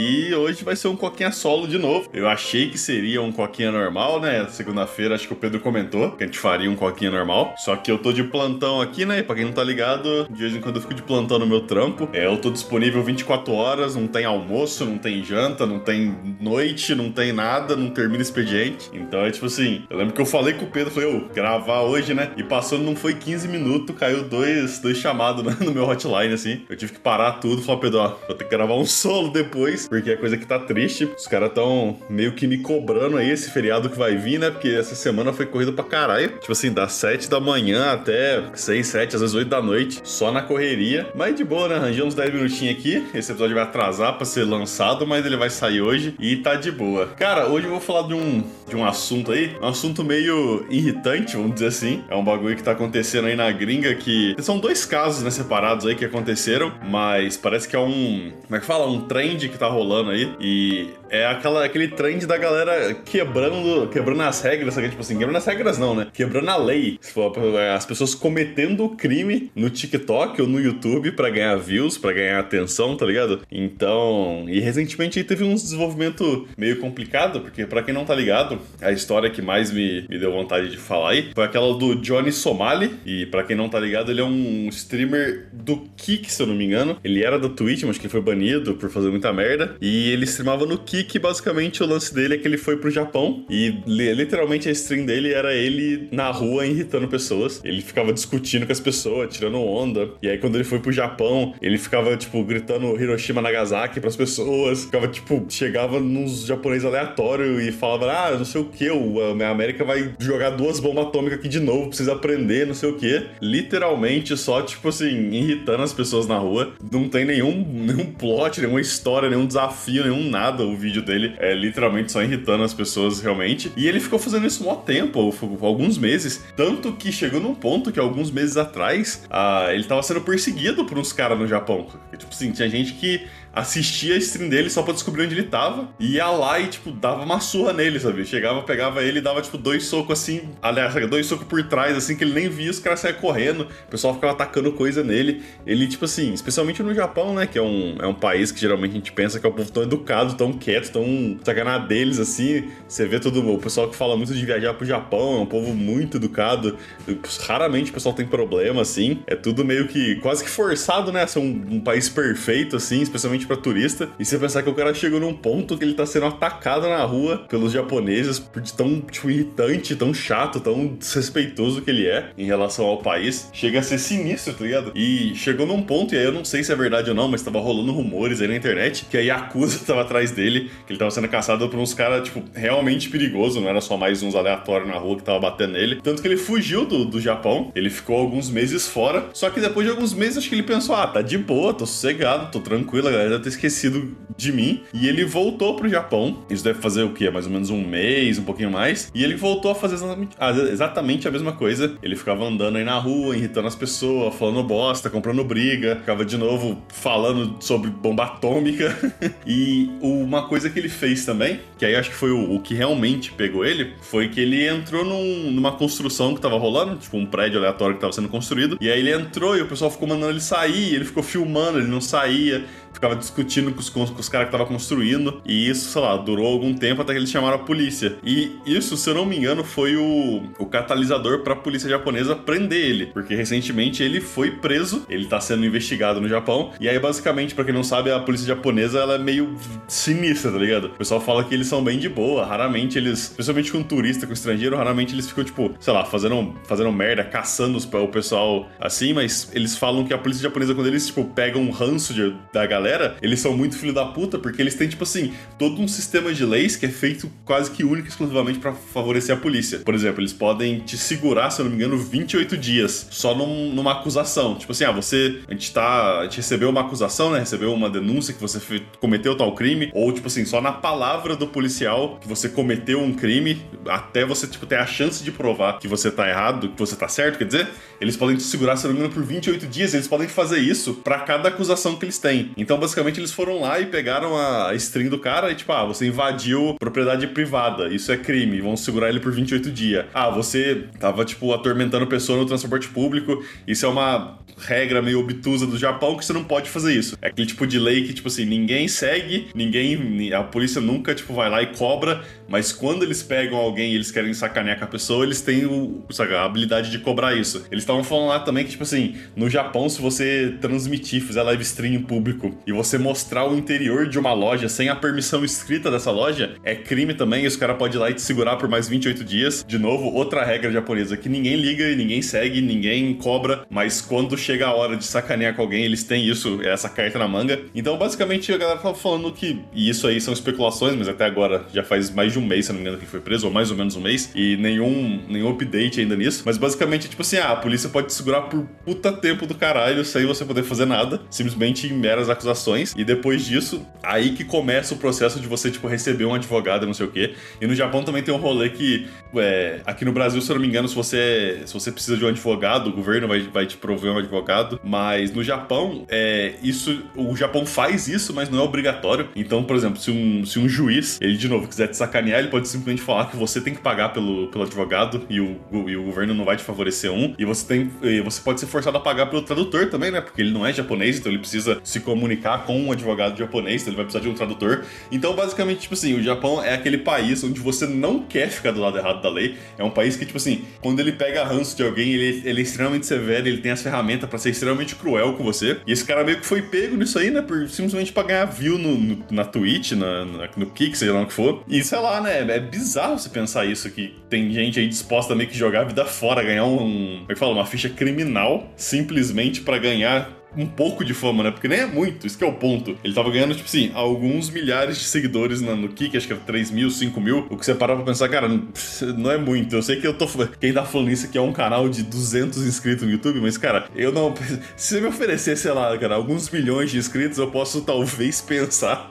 E hoje vai ser um coquinha solo de novo. Eu achei que seria um coquinha normal, né? Segunda-feira acho que o Pedro comentou que a gente faria um coquinha normal. Só que eu tô de plantão aqui, né? Pra quem não tá ligado, de vez em quando eu fico de plantão no meu trampo. É, eu tô disponível 24 horas, não tem almoço, não tem janta, não tem noite, não tem nada, não termina expediente. Então é tipo assim, eu lembro que eu falei com o Pedro, falei, ô, gravar hoje, né? E passando não foi 15 minutos, caiu dois, dois chamados no meu hotline, assim. Eu tive que parar tudo e falar, Pedro, ó, vou ter que gravar um solo depois porque é coisa que tá triste. Os caras tão meio que me cobrando aí esse feriado que vai vir, né? Porque essa semana foi corrido pra caralho. Tipo assim, das 7 da manhã até 6, 7, às vezes 8 da noite, só na correria. Mas de boa, né? Arranjei uns 10 minutinhos aqui. Esse episódio vai atrasar pra ser lançado, mas ele vai sair hoje e tá de boa. Cara, hoje eu vou falar de um, de um assunto aí, um assunto meio irritante, vamos dizer assim. É um bagulho que tá acontecendo aí na gringa que são dois casos, né, separados aí que aconteceram, mas parece que é um, como é que fala? Um trend que tá rolando aí. E é aquela, aquele trend da galera quebrando, quebrando as regras, sabe? Tipo assim, quebrando as regras não, né? Quebrando a lei. As pessoas cometendo crime no TikTok ou no YouTube para ganhar views, para ganhar atenção, tá ligado? Então, e recentemente teve um desenvolvimento meio complicado, porque para quem não tá ligado, a história que mais me, me deu vontade de falar aí foi aquela do Johnny Somali. E para quem não tá ligado, ele é um streamer do Kik, se eu não me engano. Ele era da Twitch, mas que foi banido por fazer muita merda. E ele streamava no Kik, basicamente o lance dele é que ele foi pro Japão e literalmente a stream dele era ele na rua irritando pessoas. Ele ficava discutindo com as pessoas, tirando onda. E aí quando ele foi pro Japão, ele ficava, tipo, gritando Hiroshima Nagasaki pras pessoas. Ficava, tipo, chegava nos japoneses aleatórios e falava, ah, não sei o que, a América vai jogar duas bombas atômicas aqui de novo, precisa aprender, não sei o que. Literalmente só, tipo assim, irritando as pessoas na rua. Não tem nenhum, nenhum plot, nenhuma história, nenhum desafio, nenhum nada o vídeo dele. É literalmente só irritando as pessoas realmente. E ele ficou fazendo isso um tempo, alguns meses. Tanto que chegou num ponto que alguns meses atrás ah, ele tava sendo perseguido por uns caras no Japão. Tipo assim, tinha gente que assistia a stream dele só pra descobrir onde ele tava. E ia lá e, tipo, dava uma surra nele, sabe? Chegava, pegava ele e dava, tipo, dois socos assim. Aliás, dois socos por trás, assim, que ele nem via, os caras saiam correndo. O pessoal ficava atacando coisa nele. Ele, tipo assim, especialmente no Japão, né? Que é um, é um país que geralmente a gente pensa que é um povo tão educado, tão quieto, tão sacanado deles, assim. Você vê todo o pessoal que fala muito de viajar pro Japão, é um povo muito educado. Raramente o pessoal tem problema, assim. É tudo meio que quase que forçado, né? Ser um, um país perfeito, assim, especialmente para turista. E você pensar que o cara chegou num ponto que ele tá sendo atacado na rua pelos japoneses por tão, tipo, irritante, tão chato, tão desrespeitoso que ele é em relação ao país. Chega a ser sinistro, tá ligado? E chegou num ponto, e aí eu não sei se é verdade ou não, mas tava rolando rumores aí na internet que a Yakuza tava atrás dele, que ele tava sendo caçado por uns caras, tipo, realmente perigoso, não era só mais uns aleatórios na rua que tava batendo nele. Tanto que ele fugiu do, do Japão, ele ficou alguns meses fora, só que depois de alguns meses acho que ele pensou, ah, tá de boa, tô sossegado, tô tranquilo, a galera deve ter esquecido de mim. E ele voltou pro Japão. Isso deve fazer o quê? Mais ou menos um mês, um pouquinho mais. E ele voltou a fazer exatamente, exatamente a mesma coisa. Ele ficava andando aí na rua, irritando as pessoas, falando bosta, comprando briga. Ficava de novo falando sobre bomba atômica. e uma coisa que ele fez também, que aí acho que foi o, o que realmente pegou ele, foi que ele entrou num, numa construção que tava rolando, tipo um prédio aleatório que tava sendo construído. E aí ele entrou e o pessoal ficou mandando ele sair, ele ficou filmando, ele não saía ficava discutindo com os, com os caras que estavam construindo. E isso, sei lá, durou algum tempo até que eles chamaram a polícia. E isso, se eu não me engano, foi o, o catalisador para a polícia japonesa prender ele. Porque recentemente ele foi preso, ele tá sendo investigado no Japão. E aí, basicamente, para quem não sabe, a polícia japonesa ela é meio sinistra, tá ligado? O pessoal fala que eles são bem de boa. Raramente eles, especialmente com turista, com estrangeiro, raramente eles ficam, tipo, sei lá, fazendo, fazendo merda, caçando o pessoal assim. Mas eles falam que a polícia japonesa, quando eles, tipo, pegam um ranço de, da galera galera, eles são muito filho da puta, porque eles têm, tipo assim, todo um sistema de leis que é feito quase que único exclusivamente para favorecer a polícia. Por exemplo, eles podem te segurar, se eu não me engano, 28 dias só num, numa acusação. Tipo assim, ah, você. A gente tá. A gente recebeu uma acusação, né? Recebeu uma denúncia que você cometeu tal crime. Ou, tipo assim, só na palavra do policial que você cometeu um crime, até você, tipo, ter a chance de provar que você tá errado, que você tá certo, quer dizer, eles podem te segurar, se eu não me engano, por 28 dias. Eles podem fazer isso para cada acusação que eles têm. Então, basicamente, eles foram lá e pegaram a string do cara e, tipo, ah, você invadiu propriedade privada, isso é crime, vão segurar ele por 28 dias. Ah, você tava, tipo, atormentando pessoa no transporte público, isso é uma regra meio obtusa do Japão que você não pode fazer isso. É aquele tipo de lei que, tipo assim, ninguém segue, ninguém. A polícia nunca, tipo, vai lá e cobra, mas quando eles pegam alguém e eles querem sacanear com a pessoa, eles têm o, sabe, a habilidade de cobrar isso. Eles estavam falando lá também que, tipo assim, no Japão, se você transmitir, fizer live stream em público e você mostrar o interior de uma loja sem a permissão escrita dessa loja, é crime também. E os caras podem ir lá e te segurar por mais 28 dias. De novo, outra regra japonesa que ninguém liga ninguém segue, ninguém cobra, mas quando chega a hora de sacanear com alguém, eles têm isso, essa carta na manga. Então, basicamente, a galera tava falando que, e isso aí são especulações, mas até agora já faz mais de um mês, se não me engano, que foi preso, ou mais ou menos um mês, e nenhum, nenhum update ainda nisso. Mas basicamente, tipo assim, ah, a polícia pode te segurar por puta tempo do caralho sem você poder fazer nada, simplesmente em meras acusações. E depois disso, aí que começa o processo de você, tipo, receber um advogado, não sei o quê. E no Japão também tem um rolê que, é, aqui no Brasil, se eu não me engano, se você, se você precisa de um advogado, o governo vai, vai te prover um advogado. Mas no Japão, é, isso, o Japão faz isso, mas não é obrigatório. Então, por exemplo, se um, se um juiz, ele de novo quiser te sacanear, ele pode simplesmente falar que você tem que pagar pelo, pelo advogado e o, e o governo não vai te favorecer um. E você tem, e você pode ser forçado a pagar pelo tradutor também, né? Porque ele não é japonês, então ele precisa se comunicar com um advogado japonês, então ele vai precisar de um tradutor. Então, basicamente, tipo assim, o Japão é aquele país onde você não quer ficar do lado errado da lei. É um país que, tipo assim, quando ele pega ranço de alguém, ele, ele é extremamente severo, ele tem as ferramentas para ser extremamente cruel com você. E esse cara meio que foi pego nisso aí, né? Por, simplesmente pra ganhar view no, no, na Twitch, na, na, no Kick, seja lá o que for. E sei lá, né? É bizarro você pensar isso, que tem gente aí disposta a meio que jogar a vida fora, ganhar um. Como é que fala? Uma ficha criminal simplesmente para ganhar um pouco de fama, né? Porque nem é muito, isso que é o ponto. Ele tava ganhando, tipo assim, alguns milhares de seguidores no Kik, acho que era 3 mil, 5 mil. O que você parar pra pensar, cara, não é muito. Eu sei que eu tô. Quem tá falando isso aqui é um canal de 200 inscritos no YouTube, mas, cara, eu não. Se você me oferecer, sei lá, cara, alguns milhões de inscritos, eu posso talvez pensar.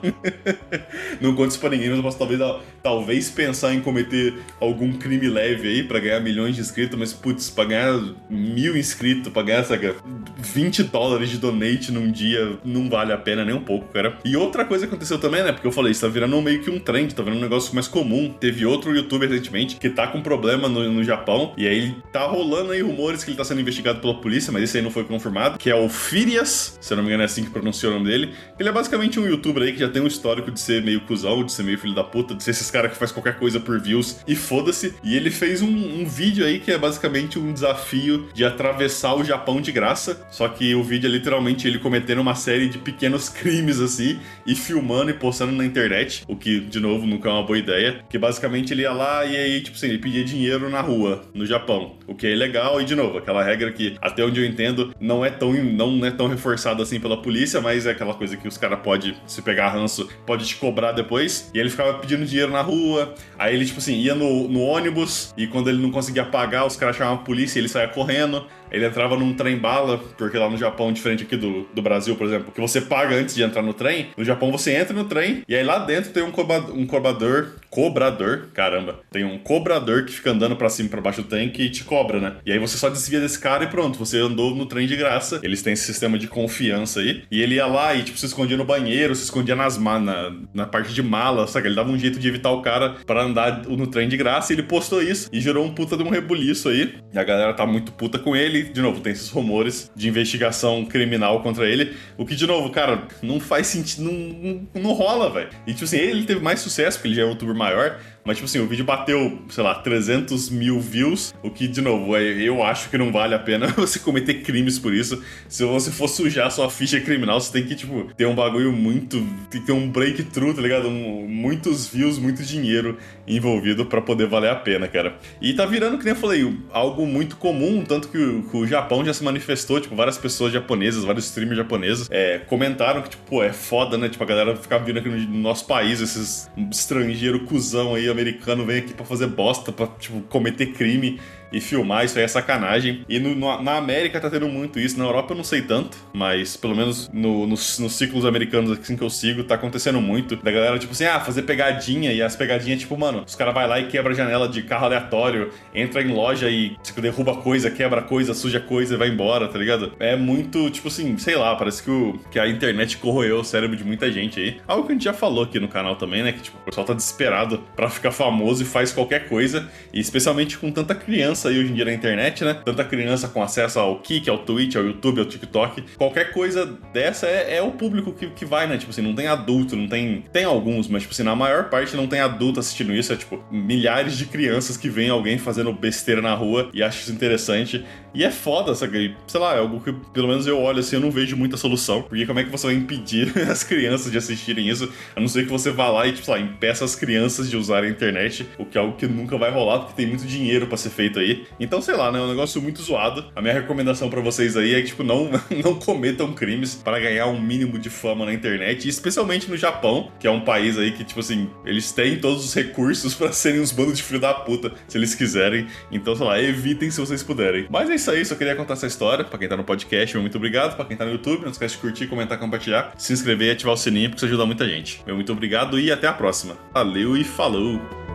não conto isso pra ninguém, mas eu posso talvez, talvez pensar em cometer algum crime leve aí pra ganhar milhões de inscritos, mas, putz, pra ganhar mil inscritos, pra ganhar, saca, 20 dólares de donate num dia não vale a pena nem um pouco, cara. E outra coisa que aconteceu também, né? Porque eu falei, isso tá virando meio que um trend, tá virando um negócio mais comum. Teve outro youtuber recentemente que tá com problema no, no Japão, e aí tá rolando aí rumores que ele tá sendo investigado pela polícia, mas esse aí não foi confirmado, que é o Firias, se eu não me engano é assim que pronuncia o nome dele. Ele é basicamente um youtuber aí que já tem um histórico de ser meio cuzão, de ser meio filho da puta, de ser esses caras que faz qualquer coisa por views e foda-se. E ele fez um, um vídeo aí que é basicamente um desafio de atravessar o Japão de graça, só que o vídeo ali literalmente ele cometendo uma série de pequenos crimes assim e filmando e postando na internet, o que de novo nunca é uma boa ideia, que basicamente ele ia lá e aí tipo assim, ele pedia dinheiro na rua no Japão, o que é ilegal e de novo, aquela regra que até onde eu entendo não é tão não é tão reforçada assim pela polícia, mas é aquela coisa que os caras pode se pegar ranço, pode te cobrar depois. E ele ficava pedindo dinheiro na rua, aí ele tipo assim, ia no, no ônibus e quando ele não conseguia pagar, os caras chamavam a polícia e ele saía correndo. Ele entrava num trem bala, porque lá no Japão, diferente aqui do, do Brasil, por exemplo, que você paga antes de entrar no trem, no Japão você entra no trem e aí lá dentro tem um, cobrador, um cobrador, cobrador, caramba, tem um cobrador que fica andando para cima e pra baixo do trem que te cobra, né? E aí você só desvia desse cara e pronto, você andou no trem de graça. Eles têm esse sistema de confiança aí. E ele ia lá e, tipo, se escondia no banheiro, se escondia nas na, na parte de mala, sabe? Ele dava um jeito de evitar o cara para andar no trem de graça e ele postou isso e gerou um puta de um rebuliço aí. E a galera tá muito puta com ele de novo, tem esses rumores de investigação criminal contra ele. O que, de novo, cara, não faz sentido. Não, não, não rola, velho. E, tipo assim, ele teve mais sucesso, porque ele já é um youtuber maior. Mas, tipo assim, o vídeo bateu, sei lá, 300 mil views, o que, de novo, é, eu acho que não vale a pena você cometer crimes por isso. Se você for sujar sua ficha criminal, você tem que, tipo, ter um bagulho muito. Tem que ter um breakthrough, tá ligado? Um, muitos views, muito dinheiro envolvido para poder valer a pena, cara. E tá virando, que nem eu falei, algo muito comum, tanto que o, que o Japão já se manifestou, tipo, várias pessoas japonesas, vários streamers japoneses é, comentaram que, tipo, é foda, né? Tipo, a galera ficar vindo aqui no nosso país, esses estrangeiros cuzão aí, americano vem aqui para fazer bosta, para tipo, cometer crime e filmar, isso aí é sacanagem. E no, no, na América tá tendo muito isso, na Europa eu não sei tanto, mas pelo menos no, nos, nos ciclos americanos assim que eu sigo, tá acontecendo muito. Da galera, tipo assim, ah, fazer pegadinha, e as pegadinhas, tipo, mano, os caras vai lá e quebra a janela de carro aleatório, entra em loja e tipo, derruba coisa, quebra coisa, suja coisa e vai embora, tá ligado? É muito, tipo assim, sei lá, parece que, o, que a internet corroeu o cérebro de muita gente aí. Algo que a gente já falou aqui no canal também, né? Que tipo, o pessoal tá desesperado para ficar famoso e faz qualquer coisa. E especialmente com tanta criança aí hoje em dia na internet, né? Tanta criança com acesso ao Kik, ao Twitch, ao YouTube, ao TikTok. Qualquer coisa dessa é, é o público que, que vai, né? Tipo assim, não tem adulto, não tem. Tem alguns, mas tipo assim, na maior parte não tem adulto assistindo isso. É tipo milhares de crianças que veem alguém fazendo besteira na rua e acham isso interessante. E é foda, sabe? Sei lá, é algo que pelo menos eu olho assim, eu não vejo muita solução. Porque como é que você vai impedir as crianças de assistirem isso? A não ser que você vá lá e, tipo, sei lá, impeça as crianças de usarem a internet, o que é algo que nunca vai rolar, porque tem muito dinheiro para ser feito aí. Então, sei lá, né? É um negócio muito zoado. A minha recomendação para vocês aí é que, tipo, não, não cometam crimes para ganhar um mínimo de fama na internet, especialmente no Japão, que é um país aí que, tipo assim, eles têm todos os recursos para serem uns bandos de filho da puta, se eles quiserem. Então, sei lá, evitem se vocês puderem. Mas é isso aí, só queria contar essa história. Pra quem tá no podcast, muito obrigado. Pra quem tá no YouTube, não esquece de curtir, comentar, compartilhar, se inscrever e ativar o sininho, porque isso ajuda muita gente. Meu muito obrigado e até a próxima. Valeu e falou!